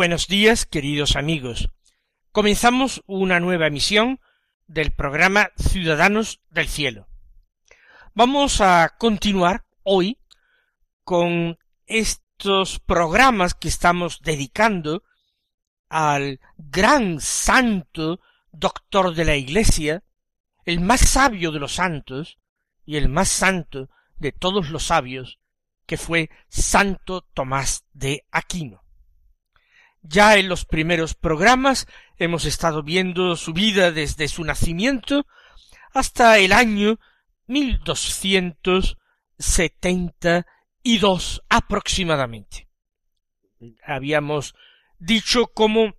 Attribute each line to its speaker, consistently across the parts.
Speaker 1: Buenos días, queridos amigos. Comenzamos una nueva emisión del programa Ciudadanos del Cielo. Vamos a continuar hoy con estos programas que estamos dedicando al gran santo doctor de la Iglesia, el más sabio de los santos y el más santo de todos los sabios, que fue Santo Tomás de Aquino. Ya en los primeros programas hemos estado viendo su vida desde su nacimiento hasta el año mil doscientos setenta y dos aproximadamente. Habíamos dicho cómo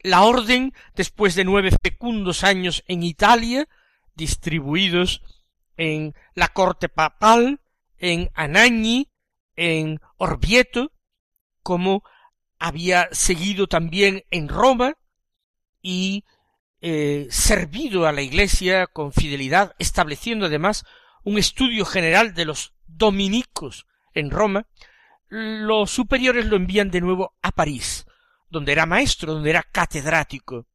Speaker 1: la orden, después de nueve fecundos años en Italia, distribuidos en la corte papal, en Anagni, en Orvieto, como había seguido también en Roma y eh, servido a la Iglesia con fidelidad, estableciendo además un estudio general de los dominicos en Roma, los superiores lo envían de nuevo a París, donde era maestro, donde era catedrático.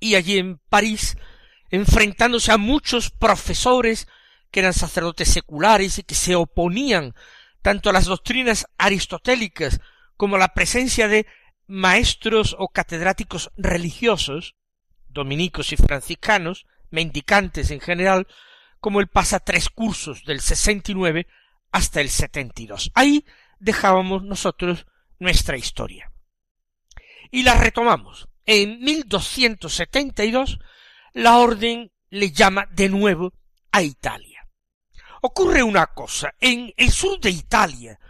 Speaker 1: Y allí en París, enfrentándose a muchos profesores que eran sacerdotes seculares y que se oponían tanto a las doctrinas aristotélicas como la presencia de maestros o catedráticos religiosos, dominicos y franciscanos, mendicantes en general, como él pasa tres cursos del 69 hasta el 72. Ahí dejábamos nosotros nuestra historia. Y la retomamos. En 1272 la orden le llama de nuevo a Italia. Ocurre una cosa. En el sur de Italia,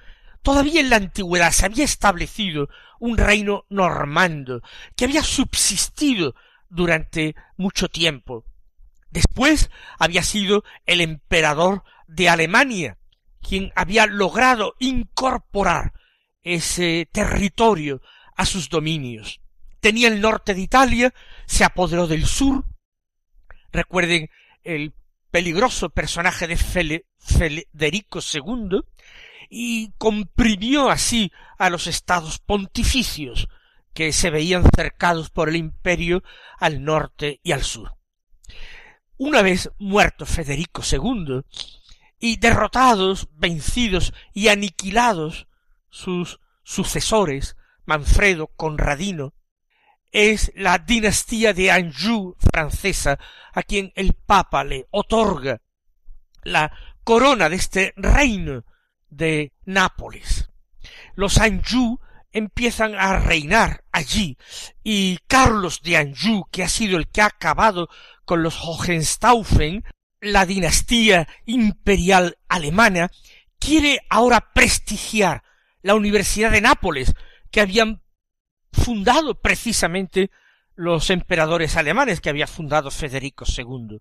Speaker 1: Todavía en la antigüedad se había establecido un reino normando que había subsistido durante mucho tiempo. Después había sido el emperador de Alemania quien había logrado incorporar ese territorio a sus dominios. Tenía el norte de Italia, se apoderó del sur. Recuerden el peligroso personaje de Federico II, y comprimió así a los estados pontificios que se veían cercados por el imperio al norte y al sur. Una vez muerto Federico II, y derrotados, vencidos y aniquilados sus sucesores, Manfredo Conradino, es la dinastía de Anjou francesa a quien el Papa le otorga la corona de este reino de Nápoles. Los Anjou empiezan a reinar allí y Carlos de Anjou, que ha sido el que ha acabado con los Hohenstaufen, la dinastía imperial alemana, quiere ahora prestigiar la Universidad de Nápoles, que habían fundado precisamente los emperadores alemanes que había fundado Federico II,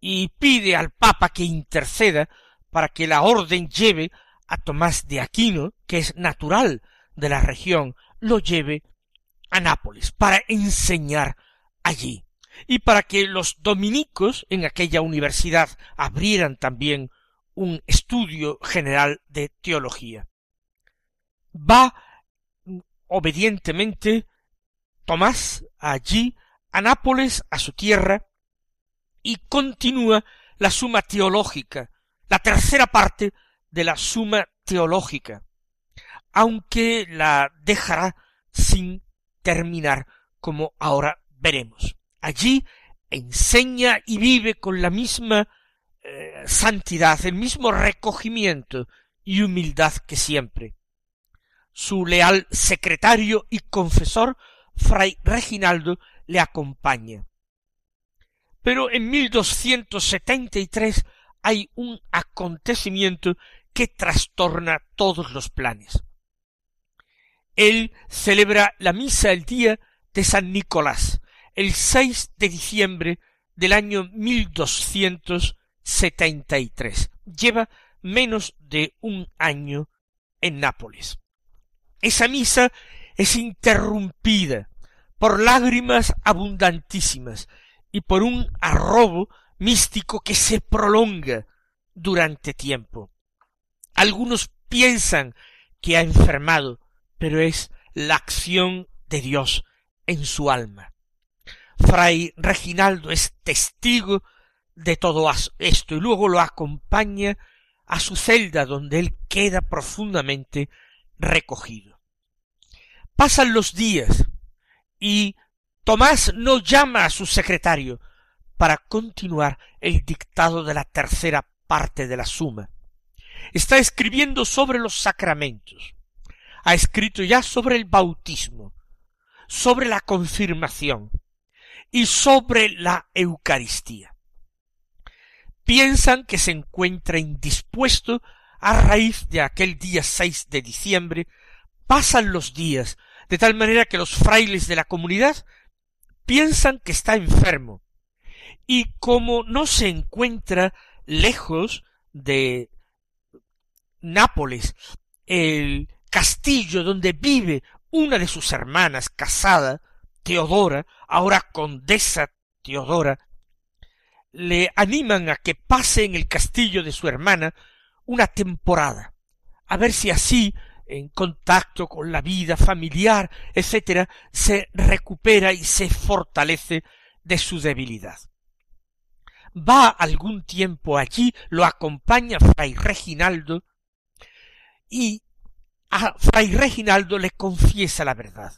Speaker 1: y pide al Papa que interceda para que la orden lleve a Tomás de Aquino, que es natural de la región, lo lleve a Nápoles para enseñar allí y para que los dominicos en aquella universidad abrieran también un estudio general de teología. Va obedientemente Tomás allí a Nápoles, a su tierra, y continúa la suma teológica la tercera parte de la suma teológica, aunque la dejará sin terminar, como ahora veremos. Allí enseña y vive con la misma eh, santidad, el mismo recogimiento y humildad que siempre. Su leal secretario y confesor, fray Reginaldo, le acompaña. Pero en 1273 hay un acontecimiento que trastorna todos los planes. Él celebra la misa el día de San Nicolás, el 6 de diciembre del año 1273. Lleva menos de un año en Nápoles. Esa misa es interrumpida por lágrimas abundantísimas y por un arrobo místico que se prolonga durante tiempo. Algunos piensan que ha enfermado, pero es la acción de Dios en su alma. Fray Reginaldo es testigo de todo esto y luego lo acompaña a su celda donde él queda profundamente recogido. Pasan los días y Tomás no llama a su secretario para continuar el dictado de la tercera parte de la suma. Está escribiendo sobre los sacramentos. Ha escrito ya sobre el bautismo, sobre la confirmación y sobre la Eucaristía. Piensan que se encuentra indispuesto a raíz de aquel día 6 de diciembre. Pasan los días de tal manera que los frailes de la comunidad piensan que está enfermo, y como no se encuentra lejos de Nápoles, el castillo donde vive una de sus hermanas casada, Teodora, ahora condesa Teodora, le animan a que pase en el castillo de su hermana una temporada, a ver si así en contacto con la vida familiar, etcétera, se recupera y se fortalece de su debilidad. Va algún tiempo allí, lo acompaña Fray Reginaldo, y a Fray Reginaldo le confiesa la verdad.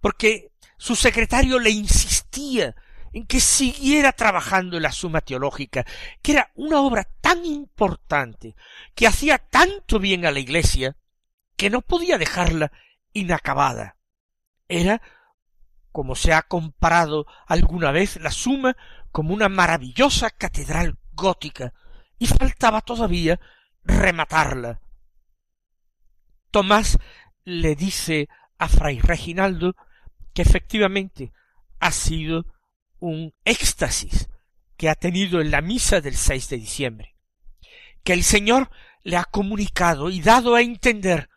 Speaker 1: Porque su secretario le insistía en que siguiera trabajando en la suma teológica, que era una obra tan importante, que hacía tanto bien a la Iglesia, que no podía dejarla inacabada. Era, como se ha comparado alguna vez, la suma como una maravillosa catedral gótica, y faltaba todavía rematarla. Tomás le dice a Fray Reginaldo que efectivamente ha sido un éxtasis que ha tenido en la misa del 6 de diciembre, que el Señor le ha comunicado y dado a entender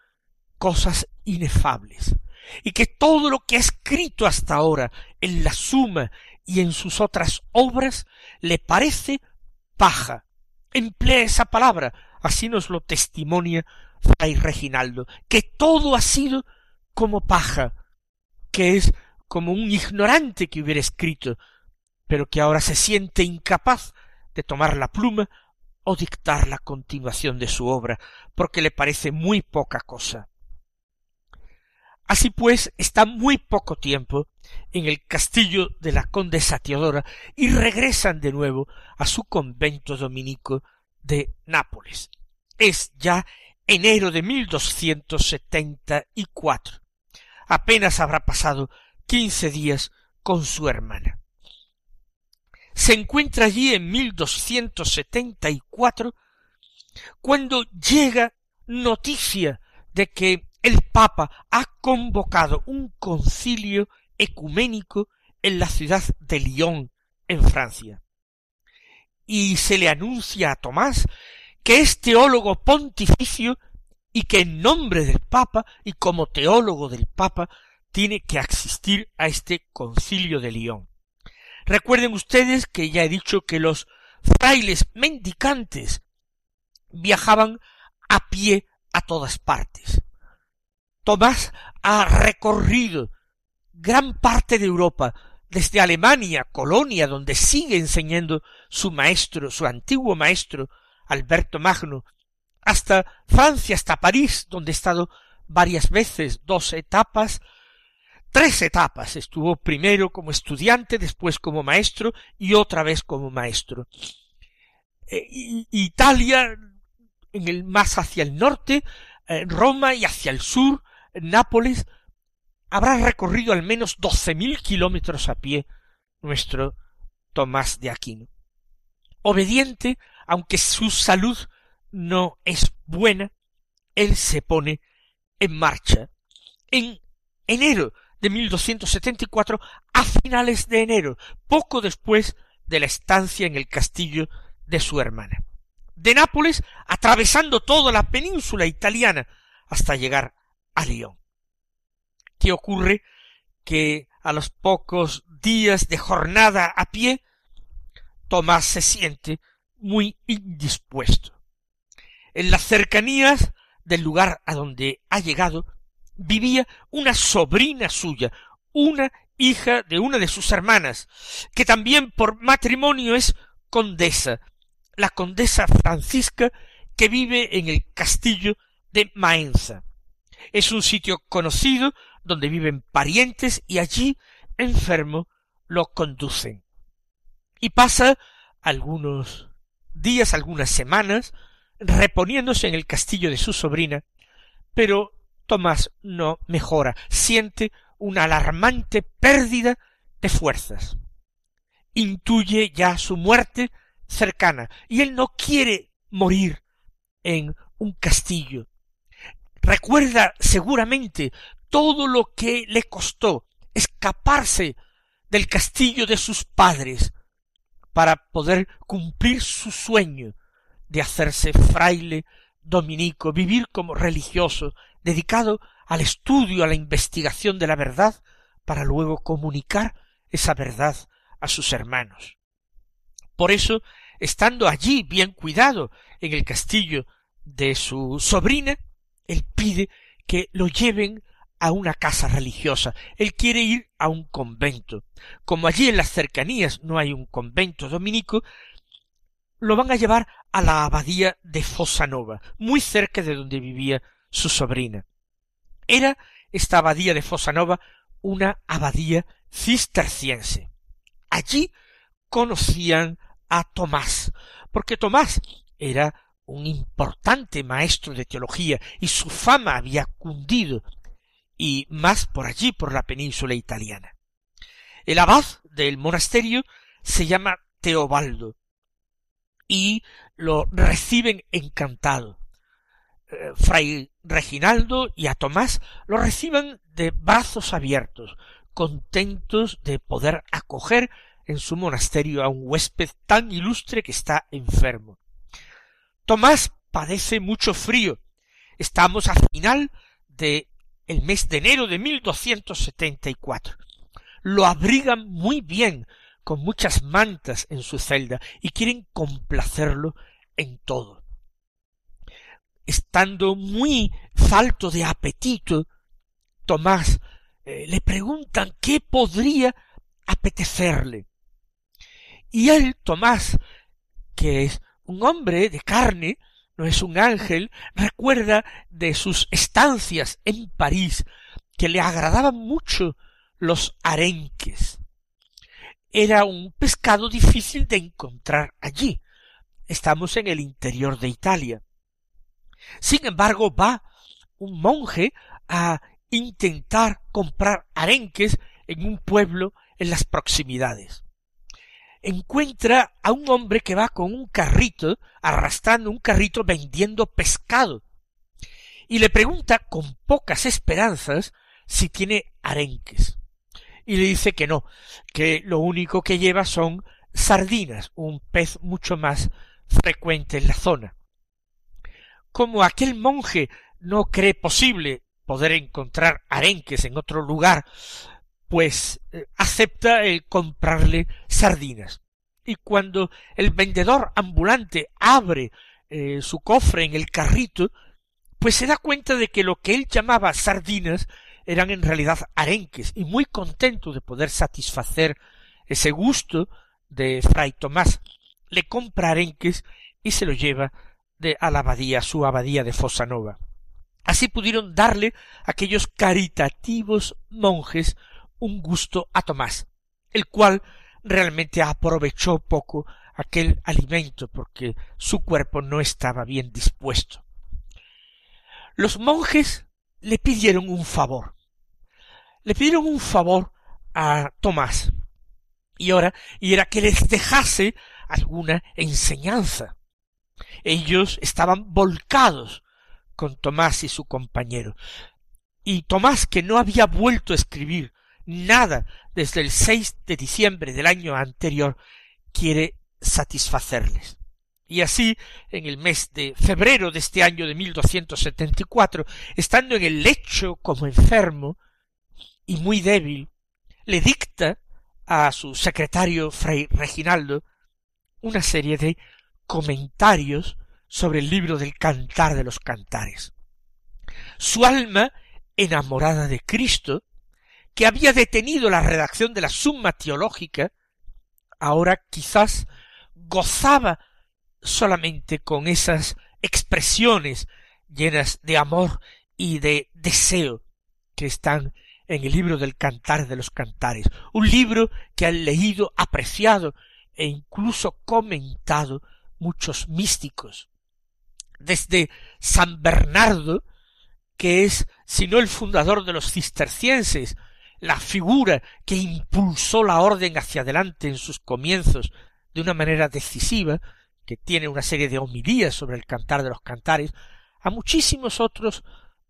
Speaker 1: cosas inefables, y que todo lo que ha escrito hasta ahora en la suma y en sus otras obras le parece paja. Emplea esa palabra, así nos lo testimonia Fray Reginaldo, que todo ha sido como paja, que es como un ignorante que hubiera escrito, pero que ahora se siente incapaz de tomar la pluma o dictar la continuación de su obra, porque le parece muy poca cosa. Así pues, está muy poco tiempo en el castillo de la condesa Teodora y regresan de nuevo a su convento dominico de Nápoles. Es ya enero de 1274. Apenas habrá pasado quince días con su hermana. Se encuentra allí en 1274 cuando llega noticia de que el Papa ha convocado un concilio ecuménico en la ciudad de Lyon, en Francia. Y se le anuncia a Tomás que es teólogo pontificio y que en nombre del Papa y como teólogo del Papa tiene que asistir a este concilio de Lyon. Recuerden ustedes que ya he dicho que los frailes mendicantes viajaban a pie a todas partes. Tomás ha recorrido gran parte de Europa, desde Alemania, Colonia, donde sigue enseñando su maestro, su antiguo maestro, Alberto Magno, hasta Francia, hasta París, donde ha estado varias veces, dos etapas, tres etapas. Estuvo primero como estudiante, después como maestro y otra vez como maestro. E, Italia, en el más hacia el norte, eh, Roma y hacia el sur, Nápoles, habrá recorrido al menos doce mil kilómetros a pie nuestro Tomás de Aquino. Obediente, aunque su salud no es buena, él se pone en marcha. En enero de 1274, a finales de enero, poco después de la estancia en el castillo de su hermana. De Nápoles, atravesando toda la península italiana hasta llegar a Lyon. ¿Qué ocurre? Que a los pocos días de jornada a pie, Tomás se siente muy indispuesto. En las cercanías del lugar a donde ha llegado, vivía una sobrina suya, una hija de una de sus hermanas, que también por matrimonio es condesa, la condesa Francisca que vive en el castillo de Maenza. Es un sitio conocido donde viven parientes y allí, enfermo, lo conducen. Y pasa algunos días, algunas semanas, reponiéndose en el castillo de su sobrina, pero Tomás no mejora, siente una alarmante pérdida de fuerzas. Intuye ya su muerte cercana, y él no quiere morir en un castillo. Recuerda seguramente todo lo que le costó escaparse del castillo de sus padres para poder cumplir su sueño de hacerse fraile dominico, vivir como religioso, dedicado al estudio, a la investigación de la verdad, para luego comunicar esa verdad a sus hermanos. Por eso, estando allí bien cuidado en el castillo de su sobrina, él pide que lo lleven a una casa religiosa. Él quiere ir a un convento. Como allí en las cercanías no hay un convento dominico, lo van a llevar a la abadía de Fosanova, muy cerca de donde vivía su sobrina. Era esta abadía de Fosanova una abadía cisterciense. Allí conocían a Tomás, porque Tomás era un importante maestro de teología y su fama había cundido y más por allí, por la península italiana. El abad del monasterio se llama Teobaldo y lo reciben encantado. Eh, Fray Reginaldo y a Tomás lo reciben de brazos abiertos, contentos de poder acoger en su monasterio a un huésped tan ilustre que está enfermo. Tomás padece mucho frío. Estamos a final de el mes de enero de 1274. Lo abrigan muy bien, con muchas mantas en su celda, y quieren complacerlo en todo. Estando muy falto de apetito, Tomás eh, le preguntan qué podría apetecerle. Y él, Tomás, que es un hombre de carne, no es un ángel, recuerda de sus estancias en París, que le agradaban mucho los arenques. Era un pescado difícil de encontrar allí. Estamos en el interior de Italia. Sin embargo, va un monje a intentar comprar arenques en un pueblo en las proximidades encuentra a un hombre que va con un carrito, arrastrando un carrito vendiendo pescado, y le pregunta con pocas esperanzas si tiene arenques. Y le dice que no, que lo único que lleva son sardinas, un pez mucho más frecuente en la zona. Como aquel monje no cree posible poder encontrar arenques en otro lugar, pues eh, acepta el comprarle sardinas. Y cuando el vendedor ambulante abre eh, su cofre en el carrito, pues se da cuenta de que lo que él llamaba sardinas eran en realidad arenques, y muy contento de poder satisfacer ese gusto de fray Tomás, le compra arenques y se lo lleva de a la abadía, su abadía de Fosanova. Así pudieron darle aquellos caritativos monjes un gusto a Tomás, el cual realmente aprovechó poco aquel alimento porque su cuerpo no estaba bien dispuesto. Los monjes le pidieron un favor. Le pidieron un favor a Tomás. Y ahora, y era que les dejase alguna enseñanza. Ellos estaban volcados con Tomás y su compañero. Y Tomás, que no había vuelto a escribir nada desde el 6 de diciembre del año anterior, quiere satisfacerles. Y así, en el mes de febrero de este año de 1274, estando en el lecho como enfermo y muy débil, le dicta a su secretario Fray Reginaldo una serie de comentarios sobre el libro del Cantar de los Cantares. Su alma, enamorada de Cristo, que había detenido la redacción de la Summa Teológica, ahora quizás gozaba solamente con esas expresiones llenas de amor y de deseo que están en el libro del Cantar de los Cantares, un libro que han leído, apreciado e incluso comentado muchos místicos. Desde San Bernardo, que es, si no el fundador de los cistercienses, la figura que impulsó la orden hacia adelante en sus comienzos de una manera decisiva, que tiene una serie de homilías sobre el cantar de los cantares, a muchísimos otros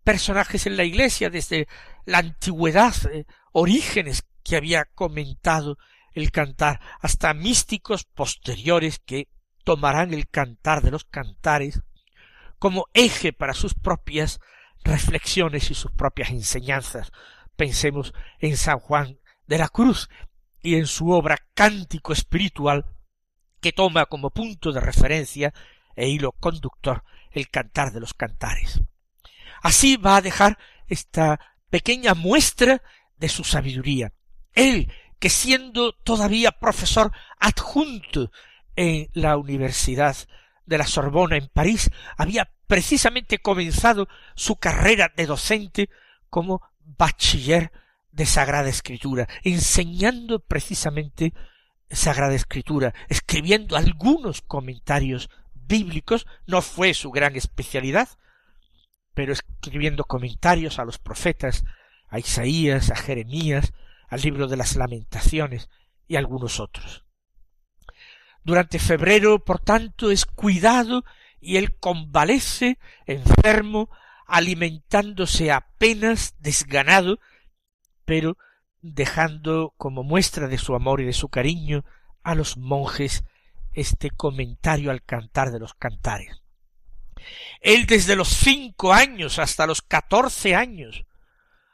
Speaker 1: personajes en la Iglesia desde la antigüedad, eh, orígenes que había comentado el cantar, hasta místicos posteriores que tomarán el cantar de los cantares como eje para sus propias reflexiones y sus propias enseñanzas. Pensemos en San Juan de la Cruz y en su obra Cántico Espiritual, que toma como punto de referencia e hilo conductor el cantar de los cantares. Así va a dejar esta pequeña muestra de su sabiduría. Él, que siendo todavía profesor adjunto en la Universidad de la Sorbona en París, había precisamente comenzado su carrera de docente como bachiller de Sagrada Escritura, enseñando precisamente Sagrada Escritura, escribiendo algunos comentarios bíblicos, no fue su gran especialidad, pero escribiendo comentarios a los profetas, a Isaías, a Jeremías, al libro de las lamentaciones y algunos otros. Durante febrero, por tanto, es cuidado y él convalece enfermo, alimentándose apenas desganado, pero dejando como muestra de su amor y de su cariño a los monjes este comentario al cantar de los cantares. Él desde los cinco años hasta los catorce años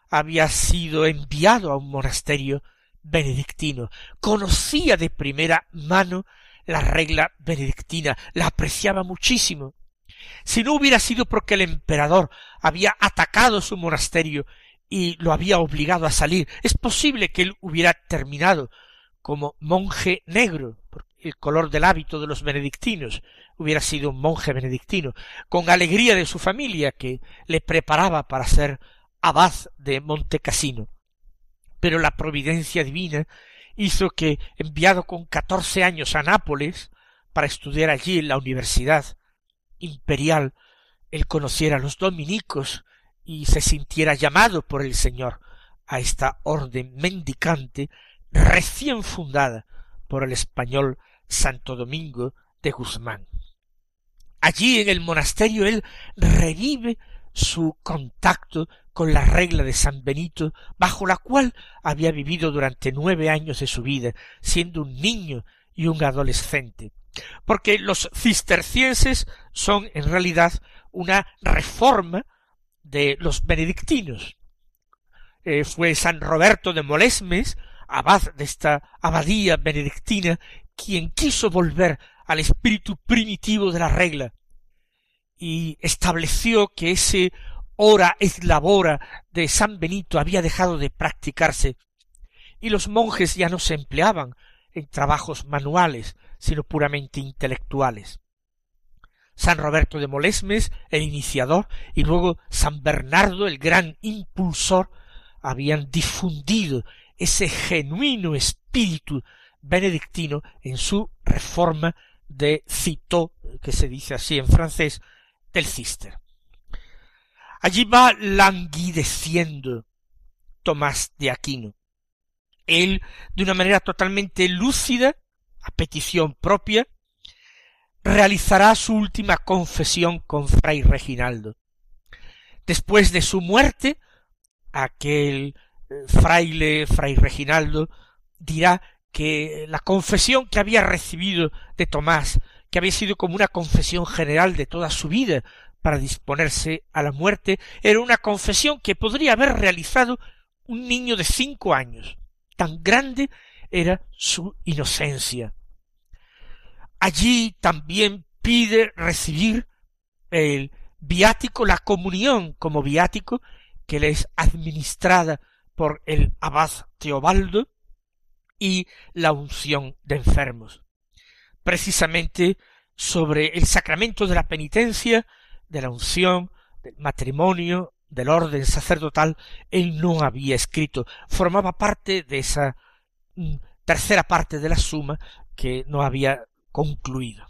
Speaker 1: había sido enviado a un monasterio benedictino, conocía de primera mano la regla benedictina, la apreciaba muchísimo. Si no hubiera sido porque el emperador había atacado su monasterio y lo había obligado a salir. Es posible que él hubiera terminado como monje negro, porque el color del hábito de los benedictinos hubiera sido un monje benedictino, con alegría de su familia que le preparaba para ser abad de Montecassino. Pero la providencia divina hizo que, enviado con catorce años a Nápoles para estudiar allí en la Universidad Imperial, él conociera a los dominicos y se sintiera llamado por el Señor a esta orden mendicante recién fundada por el español Santo Domingo de Guzmán. Allí en el monasterio él revive su contacto con la regla de San Benito, bajo la cual había vivido durante nueve años de su vida, siendo un niño y un adolescente, porque los cistercienses son en realidad una reforma de los benedictinos. Eh, fue San Roberto de Molesmes, abad de esta abadía benedictina, quien quiso volver al espíritu primitivo de la regla y estableció que ese hora es labora de San Benito había dejado de practicarse y los monjes ya no se empleaban en trabajos manuales, sino puramente intelectuales. San Roberto de Molesmes, el iniciador, y luego San Bernardo, el gran impulsor, habían difundido ese genuino espíritu benedictino en su reforma de citó, que se dice así en francés, del cister. Allí va languideciendo Tomás de Aquino. Él, de una manera totalmente lúcida, a petición propia, realizará su última confesión con Fray Reginaldo. Después de su muerte, aquel eh, fraile, Fray Reginaldo, dirá que la confesión que había recibido de Tomás, que había sido como una confesión general de toda su vida para disponerse a la muerte, era una confesión que podría haber realizado un niño de cinco años. Tan grande era su inocencia. Allí también pide recibir el viático, la comunión como viático, que le es administrada por el abad Teobaldo, y la unción de enfermos. Precisamente sobre el sacramento de la penitencia, de la unción, del matrimonio, del orden sacerdotal, él no había escrito, formaba parte de esa mm, tercera parte de la suma que no había concluido.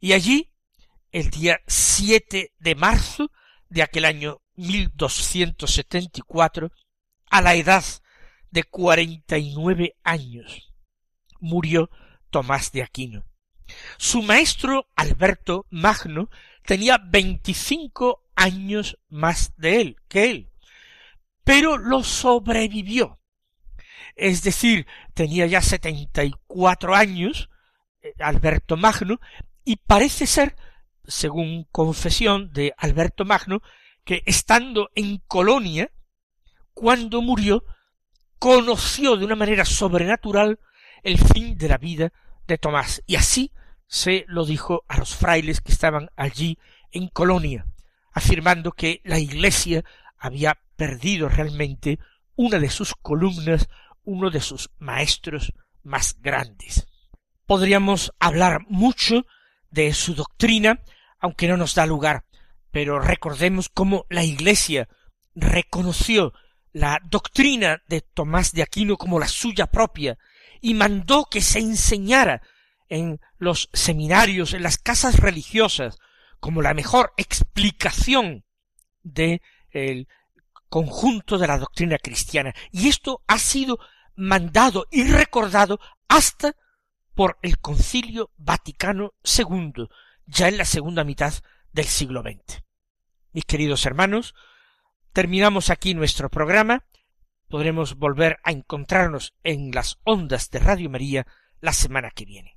Speaker 1: Y allí, el día 7 de marzo de aquel año 1274, a la edad de cuarenta y nueve años, murió Tomás de Aquino. Su maestro Alberto Magno tenía veinticinco años más de él que él, pero lo sobrevivió. Es decir, tenía ya setenta y cuatro años eh, Alberto Magno y parece ser, según confesión de Alberto Magno, que estando en Colonia, cuando murió, conoció de una manera sobrenatural el fin de la vida de Tomás, y así se lo dijo a los frailes que estaban allí en Colonia, afirmando que la Iglesia había perdido realmente una de sus columnas, uno de sus maestros más grandes. Podríamos hablar mucho de su doctrina, aunque no nos da lugar, pero recordemos cómo la Iglesia reconoció la doctrina de Tomás de Aquino como la suya propia y mandó que se enseñara en los seminarios, en las casas religiosas, como la mejor explicación de el conjunto de la doctrina cristiana. Y esto ha sido mandado y recordado hasta por el Concilio Vaticano II, ya en la segunda mitad del siglo XX. Mis queridos hermanos, terminamos aquí nuestro programa. Podremos volver a encontrarnos en las ondas de Radio María la semana que viene.